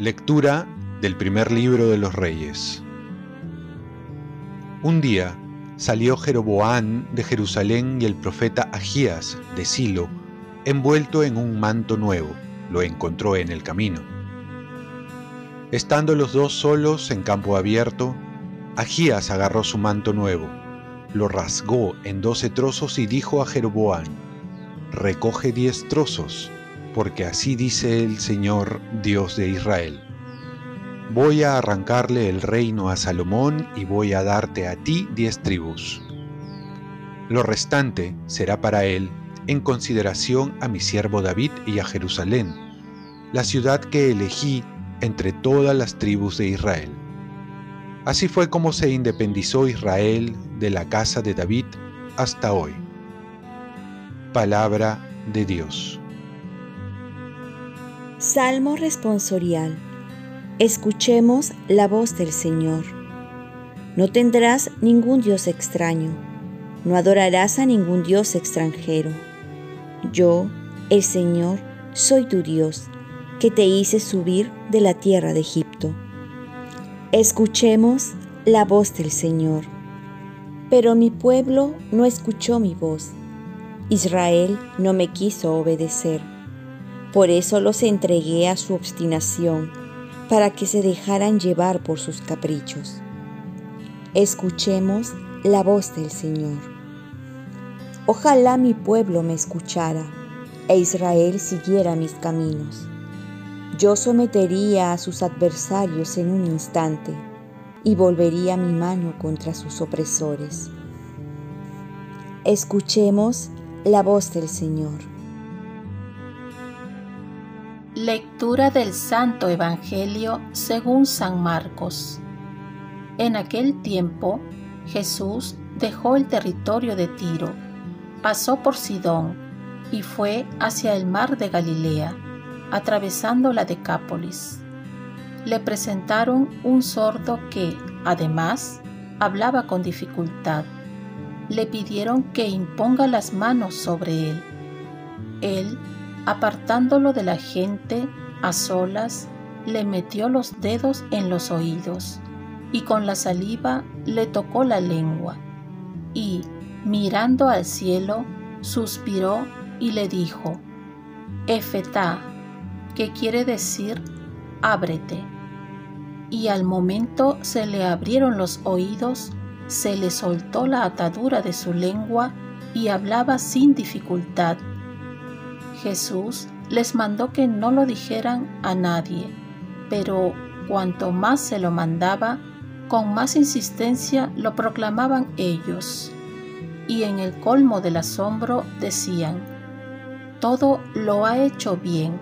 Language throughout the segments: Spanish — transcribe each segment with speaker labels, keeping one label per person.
Speaker 1: Lectura del primer libro de los reyes. Un día salió Jeroboán de Jerusalén y el profeta Agías de Silo, envuelto en un manto nuevo, lo encontró en el camino. Estando los dos solos en campo abierto, Agías agarró su manto nuevo, lo rasgó en doce trozos y dijo a Jeroboán, recoge diez trozos porque así dice el Señor Dios de Israel. Voy a arrancarle el reino a Salomón y voy a darte a ti diez tribus. Lo restante será para él en consideración a mi siervo David y a Jerusalén, la ciudad que elegí entre todas las tribus de Israel. Así fue como se independizó Israel de la casa de David hasta hoy. Palabra de Dios.
Speaker 2: Salmo responsorial. Escuchemos la voz del Señor. No tendrás ningún Dios extraño, no adorarás a ningún Dios extranjero. Yo, el Señor, soy tu Dios, que te hice subir de la tierra de Egipto. Escuchemos la voz del Señor. Pero mi pueblo no escuchó mi voz. Israel no me quiso obedecer. Por eso los entregué a su obstinación, para que se dejaran llevar por sus caprichos. Escuchemos la voz del Señor. Ojalá mi pueblo me escuchara e Israel siguiera mis caminos. Yo sometería a sus adversarios en un instante y volvería mi mano contra sus opresores. Escuchemos la voz del Señor.
Speaker 3: Lectura del Santo Evangelio según San Marcos. En aquel tiempo, Jesús dejó el territorio de Tiro, pasó por Sidón y fue hacia el mar de Galilea, atravesando la Decápolis. Le presentaron un sordo que, además, hablaba con dificultad. Le pidieron que imponga las manos sobre él. Él apartándolo de la gente a solas, le metió los dedos en los oídos y con la saliva le tocó la lengua y, mirando al cielo, suspiró y le dijo, Efetá, que quiere decir ábrete. Y al momento se le abrieron los oídos, se le soltó la atadura de su lengua y hablaba sin dificultad Jesús les mandó que no lo dijeran a nadie, pero cuanto más se lo mandaba, con más insistencia lo proclamaban ellos. Y en el colmo del asombro decían, todo lo ha hecho bien,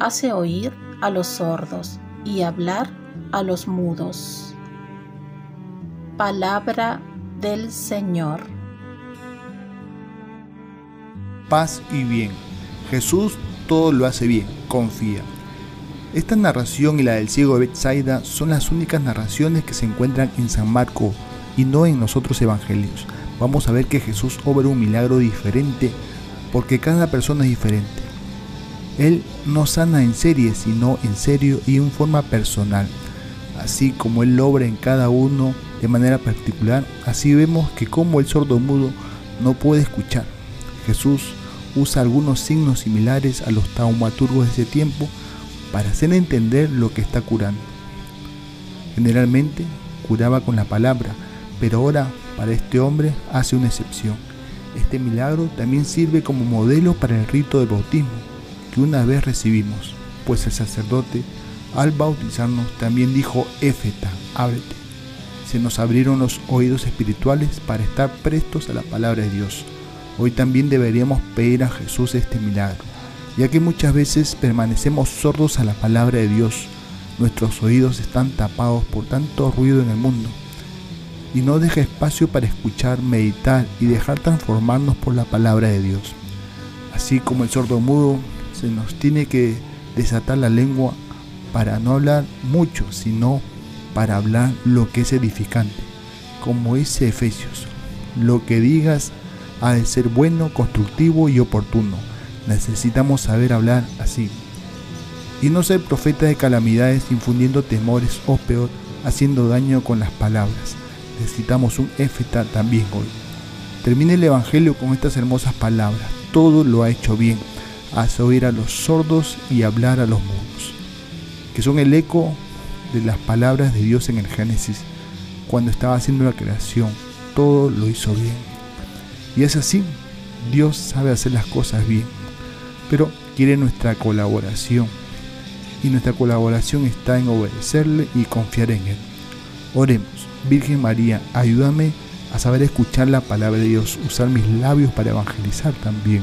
Speaker 3: hace oír a los sordos y hablar a los mudos. Palabra del Señor.
Speaker 4: Paz y bien Jesús todo lo hace bien, confía. Esta narración y la del ciego de Bethsaida son las únicas narraciones que se encuentran en San Marco y no en los otros evangelios. Vamos a ver que Jesús obra un milagro diferente porque cada persona es diferente. Él no sana en serie, sino en serio y en forma personal. Así como Él obra en cada uno de manera particular, así vemos que como el sordo mudo no puede escuchar. Jesús usa algunos signos similares a los taumaturgos de ese tiempo para hacer entender lo que está curando. Generalmente curaba con la palabra, pero ahora para este hombre hace una excepción. Este milagro también sirve como modelo para el rito de bautismo que una vez recibimos, pues el sacerdote al bautizarnos también dijo Éfeta, ábrete. Se nos abrieron los oídos espirituales para estar prestos a la palabra de Dios Hoy también deberíamos pedir a Jesús este milagro, ya que muchas veces permanecemos sordos a la palabra de Dios. Nuestros oídos están tapados por tanto ruido en el mundo y no deja espacio para escuchar, meditar y dejar transformarnos por la palabra de Dios. Así como el sordo mudo, se nos tiene que desatar la lengua para no hablar mucho, sino para hablar lo que es edificante. como dice Efesios, lo que digas ha de ser bueno, constructivo y oportuno. Necesitamos saber hablar así. Y no ser profeta de calamidades infundiendo temores o peor, haciendo daño con las palabras. Necesitamos un éfeta también hoy. Termine el Evangelio con estas hermosas palabras. Todo lo ha hecho bien. Hace oír a los sordos y hablar a los mudos. Que son el eco de las palabras de Dios en el Génesis. Cuando estaba haciendo la creación, todo lo hizo bien. Y es así. Dios sabe hacer las cosas bien. Pero quiere nuestra colaboración. Y nuestra colaboración está en obedecerle y confiar en Él. Oremos. Virgen María, ayúdame a saber escuchar la palabra de Dios, usar mis labios para evangelizar también.